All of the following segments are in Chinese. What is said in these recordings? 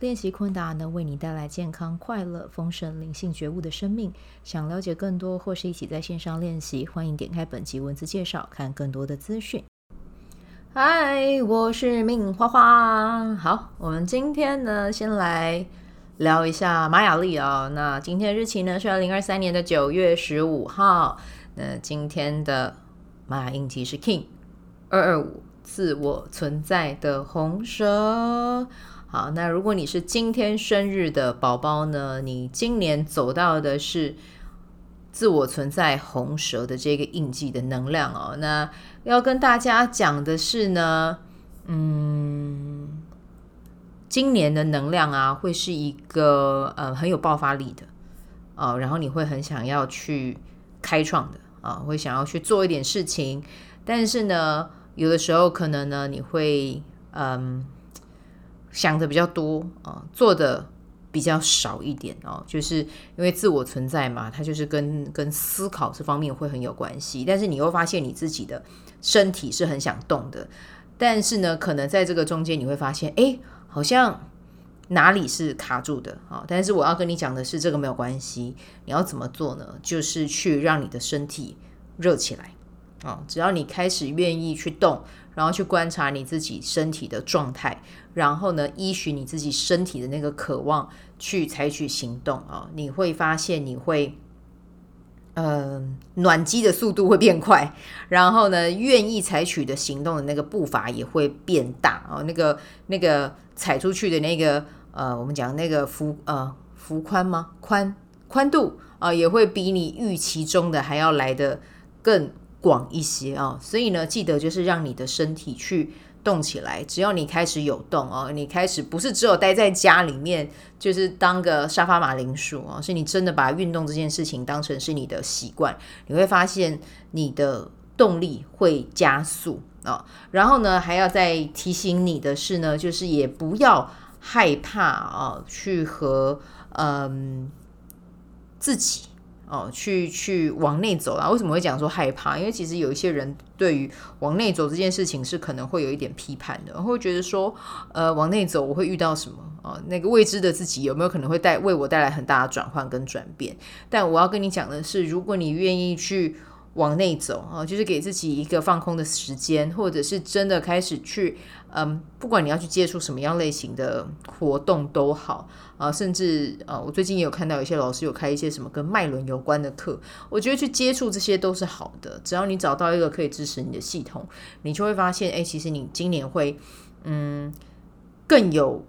练习昆达能为你带来健康、快乐、丰盛、灵性觉悟的生命。想了解更多或是一起在线上练习，欢迎点开本集文字介绍，看更多的资讯。嗨，我是命花花。好，我们今天呢，先来聊一下玛雅历啊。那今天日期呢是二零二三年的九月十五号。那今天的玛雅印记是 King 二二五，自我存在的红蛇。好，那如果你是今天生日的宝宝呢，你今年走到的是自我存在红蛇的这个印记的能量哦。那要跟大家讲的是呢，嗯，今年的能量啊，会是一个呃很有爆发力的啊，然后你会很想要去开创的啊，会想要去做一点事情，但是呢，有的时候可能呢，你会嗯。想的比较多啊、做的比较少一点哦，就是因为自我存在嘛，它就是跟跟思考这方面会很有关系。但是你会发现你自己的身体是很想动的，但是呢，可能在这个中间你会发现，哎，好像哪里是卡住的啊、但是我要跟你讲的是，这个没有关系。你要怎么做呢？就是去让你的身体热起来啊、只要你开始愿意去动。然后去观察你自己身体的状态，然后呢，依循你自己身体的那个渴望去采取行动啊，你会发现你会，呃，暖机的速度会变快，然后呢，愿意采取的行动的那个步伐也会变大啊，那个那个踩出去的那个呃，我们讲那个幅呃幅宽吗？宽宽度啊，也会比你预期中的还要来得更。广一些啊，所以呢，记得就是让你的身体去动起来。只要你开始有动啊，你开始不是只有待在家里面，就是当个沙发马铃薯啊，是你真的把运动这件事情当成是你的习惯，你会发现你的动力会加速啊。然后呢，还要再提醒你的是呢，就是也不要害怕啊，去和嗯自己。哦，去去往内走啦？为什么会讲说害怕？因为其实有一些人对于往内走这件事情是可能会有一点批判的，会觉得说，呃，往内走我会遇到什么啊？哦，那个未知的自己有没有可能会带为我带来很大的转换跟转变？但我要跟你讲的是，如果你愿意去往内走啊，就是给自己一个放空的时间，或者是真的开始去。嗯，不管你要去接触什么样类型的活动都好啊，甚至呃，我最近也有看到有些老师有开一些什么跟脉轮有关的课，我觉得去接触这些都是好的，只要你找到一个可以支持你的系统，你就会发现，哎，其实你今年会嗯更有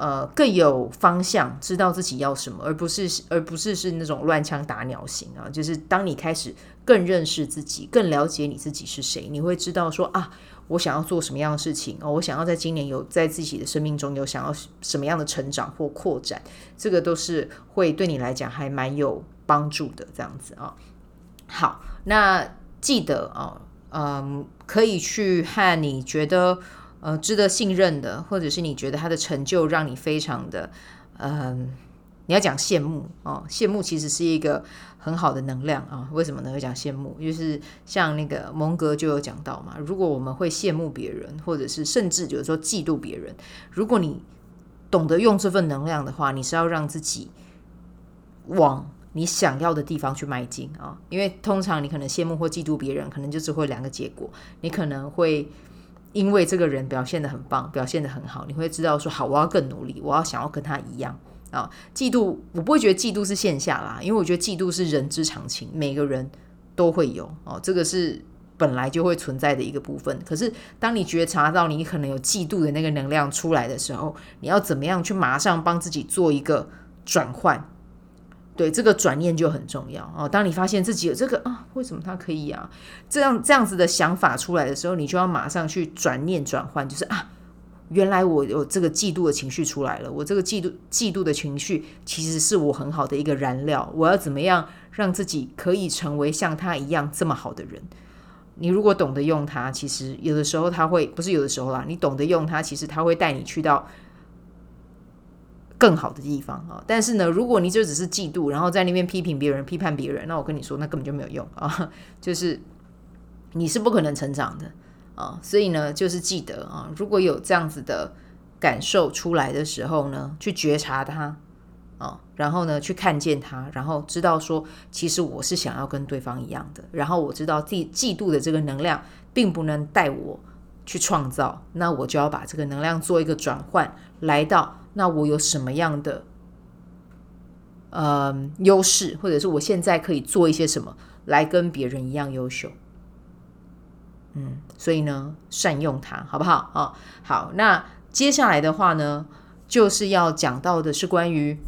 呃更有方向，知道自己要什么，而不是而不是是那种乱枪打鸟型啊，就是当你开始更认识自己，更了解你自己是谁，你会知道说啊。我想要做什么样的事情哦？我想要在今年有在自己的生命中有想要什么样的成长或扩展，这个都是会对你来讲还蛮有帮助的。这样子啊，好，那记得啊，嗯，可以去和你觉得呃值得信任的，或者是你觉得他的成就让你非常的嗯。你要讲羡慕哦，羡慕其实是一个很好的能量啊。为什么呢？会讲羡慕，就是像那个蒙格就有讲到嘛。如果我们会羡慕别人，或者是甚至就是说嫉妒别人，如果你懂得用这份能量的话，你是要让自己往你想要的地方去迈进啊。因为通常你可能羡慕或嫉妒别人，可能就只会两个结果。你可能会因为这个人表现得很棒，表现得很好，你会知道说好，我要更努力，我要想要跟他一样。啊，嫉妒我不会觉得嫉妒是线下啦，因为我觉得嫉妒是人之常情，每个人都会有哦，这个是本来就会存在的一个部分。可是当你觉察到你可能有嫉妒的那个能量出来的时候，你要怎么样去马上帮自己做一个转换？对，这个转念就很重要哦。当你发现自己有这个啊，为什么他可以啊？这样这样子的想法出来的时候，你就要马上去转念转换，就是啊。原来我有这个嫉妒的情绪出来了，我这个嫉妒嫉妒的情绪其实是我很好的一个燃料。我要怎么样让自己可以成为像他一样这么好的人？你如果懂得用它，其实有的时候他会，不是有的时候啦，你懂得用它，其实他会带你去到更好的地方啊。但是呢，如果你就只是嫉妒，然后在那边批评别人、批判别人，那我跟你说，那根本就没有用啊，就是你是不可能成长的。啊，所以呢，就是记得啊，如果有这样子的感受出来的时候呢，去觉察它啊，然后呢，去看见它，然后知道说，其实我是想要跟对方一样的，然后我知道自己嫉妒的这个能量并不能带我去创造，那我就要把这个能量做一个转换，来到那我有什么样的呃优势，或者是我现在可以做一些什么来跟别人一样优秀。嗯，所以呢，善用它，好不好？哦，好。那接下来的话呢，就是要讲到的是关于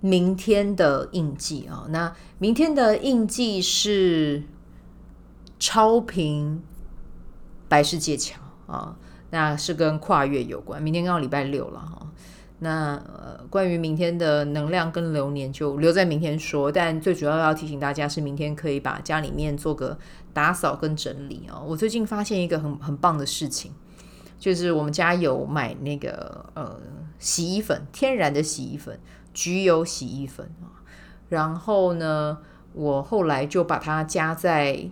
明天的印记啊，哦。那明天的印记是超频白世界桥啊，哦，那是跟跨越有关。明天刚好礼拜六了哈。那呃，关于明天的能量跟流年，就留在明天说。但最主要要提醒大家是，明天可以把家里面做个打扫跟整理哦。我最近发现一个很很棒的事情，就是我们家有买那个呃洗衣粉，天然的洗衣粉，橘油洗衣粉。然后呢，我后来就把它加在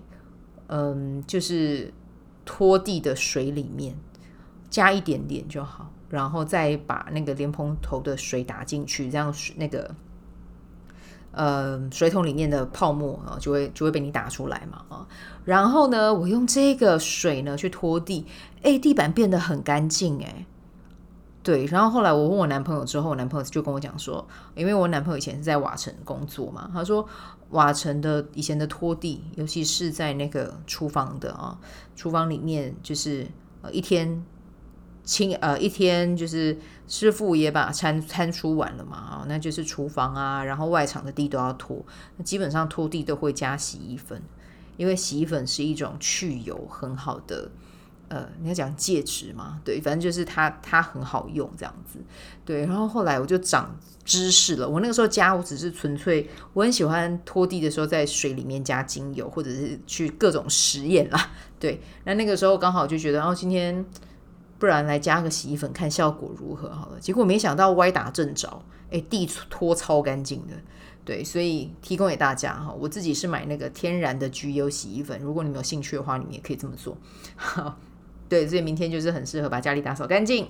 嗯、就是拖地的水里面，加一点点就好。然后再把那个莲蓬头的水打进去，这样那个呃水桶里面的泡沫啊就会就会被你打出来嘛啊。然后呢，我用这个水呢去拖地，哎，地板变得很干净哎。对，然后后来我问我男朋友之后，我男朋友就跟我讲说，因为我男朋友以前是在瓦城工作嘛，他说瓦城的以前的拖地，尤其是在那个厨房的啊，厨房里面就是呃一天。清呃一天就是师傅也把餐餐出完了嘛啊，那就是厨房啊，然后外场的地都要拖，那基本上拖地都会加洗衣粉，因为洗衣粉是一种去油很好的呃，你要讲介质嘛，对，反正就是它它很好用这样子，对，然后后来我就长知识了，我那个时候加我只是纯粹我很喜欢拖地的时候在水里面加精油，或者是去各种实验啦，对，那那个时候刚好就觉得哦今天。不然来加个洗衣粉看效果如何好了，结果没想到歪打正着，哎，地拖超干净的，对，所以提供给大家哈，我自己是买那个天然的焗油洗衣粉，如果你们有兴趣的话，你们也可以这么做，好，对，所以明天就是很适合把家里打扫干净。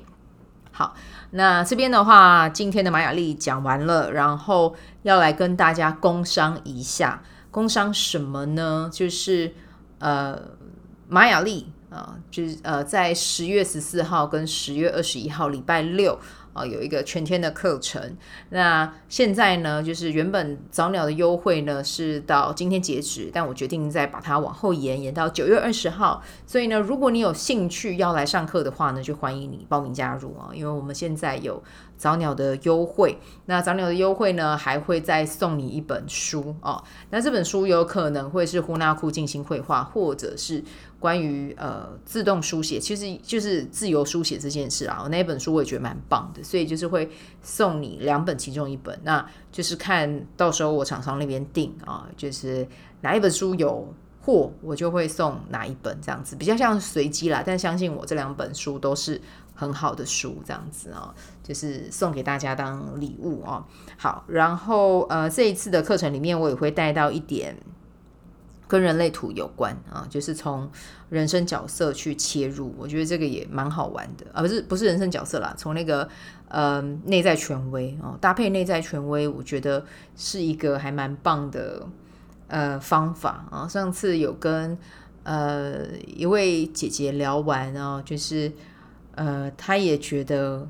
好，那这边的话，今天的玛雅丽讲完了，然后要来跟大家工商一下，工商什么呢？就是呃，玛雅丽。啊，就是呃，在十月十四号跟十月二十一号礼拜六啊，有一个全天的课程。那现在呢，就是原本早鸟的优惠呢是到今天截止，但我决定再把它往后延，延到九月二十号。所以呢，如果你有兴趣要来上课的话呢，就欢迎你报名加入啊，因为我们现在有早鸟的优惠。那早鸟的优惠呢，还会再送你一本书哦。那这本书有可能会是呼纳库静心绘画，或者是。关于呃自动书写，其实就是自由书写这件事啊。我那本书我也觉得蛮棒的，所以就是会送你两本，其中一本，那就是看到时候我厂商那边定啊，就是哪一本书有货，我就会送哪一本这样子，比较像随机啦。但相信我，这两本书都是很好的书，这样子啊，就是送给大家当礼物啊。好，然后呃这一次的课程里面，我也会带到一点。跟人类图有关啊，就是从人生角色去切入，我觉得这个也蛮好玩的啊，不是不是人生角色啦，从那个呃内在权威哦，搭配内在权威，我觉得是一个还蛮棒的呃方法啊。上次有跟呃一位姐姐聊完啊，就是呃她也觉得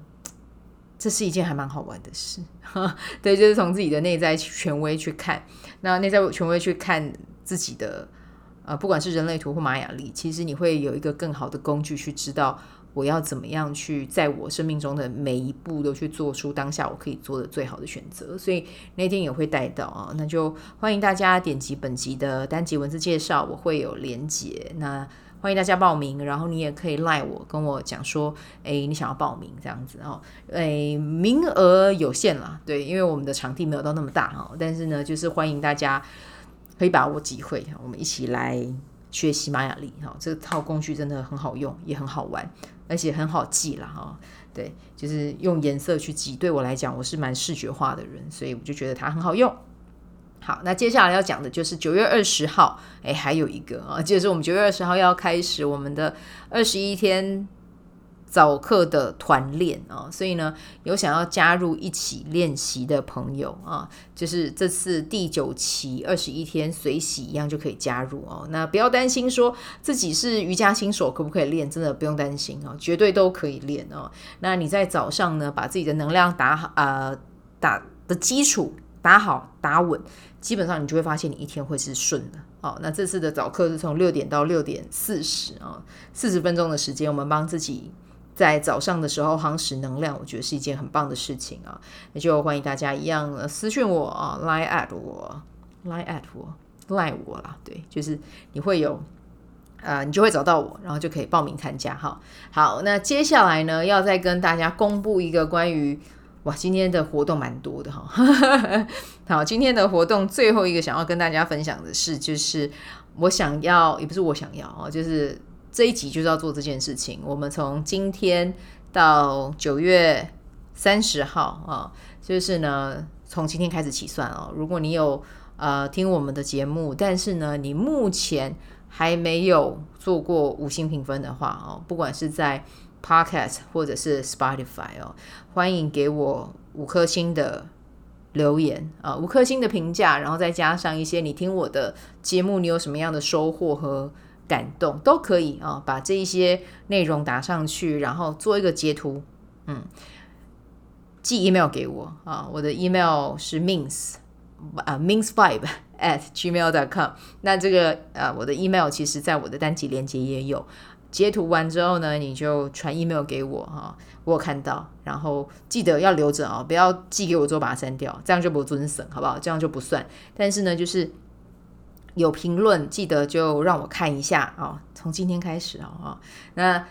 这是一件还蛮好玩的事，对，就是从自己的内在权威去看，那内在权威去看。自己的呃，不管是人类图或玛雅历，其实你会有一个更好的工具去知道我要怎么样去在我生命中的每一步都去做出当下我可以做的最好的选择。所以那天也会带到啊，那就欢迎大家点击本集的单集文字介绍，我会有连结。那欢迎大家报名。然后你也可以赖我，跟我讲说，哎，你想要报名这样子哦，哎，名额有限啦，对，因为我们的场地没有到那么大哈。但是呢，就是欢迎大家可以把握机会，我们一起来学习玛雅历哈。这套工具真的很好用，也很好玩，而且很好记啦哈。对，就是用颜色去记，对我来讲，我是蛮视觉化的人，所以我就觉得它很好用。好，那接下来要讲的就是九月二十号，哎，还有一个啊，就是我们九月二十号要开始我们的二十一天早课的团练啊，所以呢，有想要加入一起练习的朋友啊，就是这次第九期二十一天随喜一样就可以加入哦。那不要担心说自己是瑜伽新手可不可以练，真的不用担心哦，绝对都可以练哦。那你在早上呢，把自己的能量打好，呃，打的基础打好打稳。基本上你就会发现你一天会是顺的。好，那这次的早课是从六点到六点四十啊，四十分钟的时间，我们帮自己在早上的时候夯实能量，我觉得是一件很棒的事情啊。那就欢迎大家一样私讯我啊，lie at 我，lie at 我，lie 我啦。对，就是你会有呃，你就会找到我，然后就可以报名参加哈。好，那接下来呢，要再跟大家公布一个关于。哇，今天的活动蛮多的哈。好，今天的活动最后一个想要跟大家分享的是，就是我想要，也不是我想要哦，就是这一集就是要做这件事情。我们从今天到九月三十号啊，就是呢，从今天开始起算哦。如果你有呃听我们的节目，但是呢，你目前还没有做过五星评分的话哦，不管是在 Podcast 或者是 Spotify 哦，欢迎给我五颗星的留言啊，五颗星的评价，然后再加上一些你听我的节目，你有什么样的收获和感动都可以啊，把这一些内容打上去，然后做一个截图，嗯，寄 email 给我啊，我的 email 是 mins 啊 mins five at gmail dot com，那这个呃我的 email 其实在我的单集链接也有。截图完之后呢，你就传 email 给我哈，我有看到，然后记得要留着啊，不要寄给我之后把它删掉，这样就不准审，好不好？这样就不算。但是呢，就是有评论，记得就让我看一下啊。从今天开始啊，那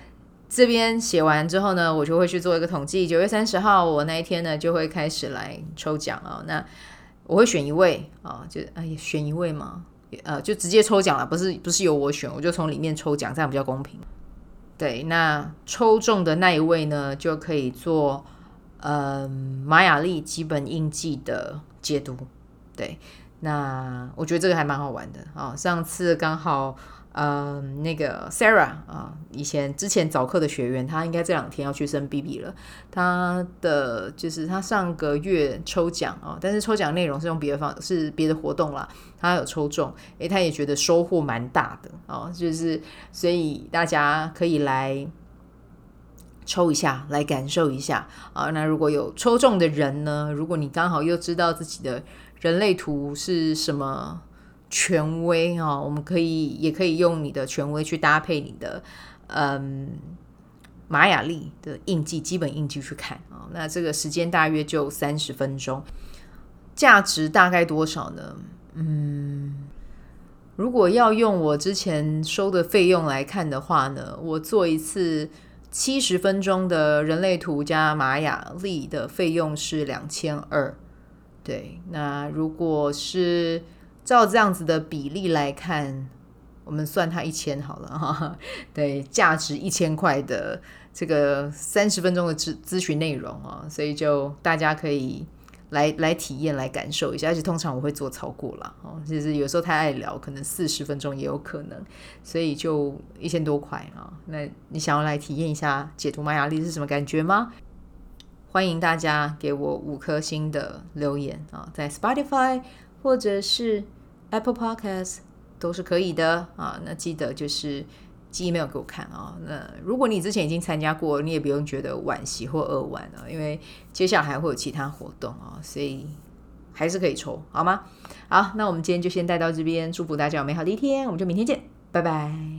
这边写完之后呢，我就会去做一个统计。九月三十号，我那一天呢就会开始来抽奖啊。那我会选一位啊，就哎选一位嘛。呃，就直接抽奖了，不是不是由我选，我就从里面抽奖，这样比较公平。对，那抽中的那一位呢，就可以做呃玛雅历基本印记的解读。对，那我觉得这个还蛮好玩的啊，哦，上次刚好。呃，那个 Sarah 啊、以前之前早课的学员，他应该这两天要去升 BB 了。他的就是他上个月抽奖啊、哦，但是抽奖内容是用别的方，是别的活动啦。他有抽中，诶，他也觉得收获蛮大的哦，就是所以大家可以来抽一下，来感受一下啊、那如果有抽中的人呢，如果你刚好又知道自己的人类图是什么。权威啊，我们可以也可以用你的权威去搭配你的嗯玛雅历的印记，基本印记去看啊。那这个时间大约就三十分钟，价值大概多少呢？嗯，如果要用我之前收的费用来看的话呢，我做一次七十分钟的人类图加玛雅历的费用是两千二。对，那如果是照这样子的比例来看，我们算它一千好了哈。对，价值一千块的这个三十分钟的咨咨询内容啊，所以就大家可以来来体验、来感受一下。而且通常我会做超过了哦，就是有时候太爱聊，可能四十分钟也有可能，所以就一千多块啊。那你想要来体验一下解读玛雅历是什么感觉吗？欢迎大家给我五颗星的留言啊，在 Spotify 或者是。Apple Podcast 都是可以的啊，那记得就是寄 email 给我看啊。那如果你之前已经参加过，你也不用觉得惋惜或扼腕啊，因为接下来还会有其他活动啊，所以还是可以抽，好吗？好，那我们今天就先带到这边，祝福大家有美好的一天，我们就明天见，拜拜。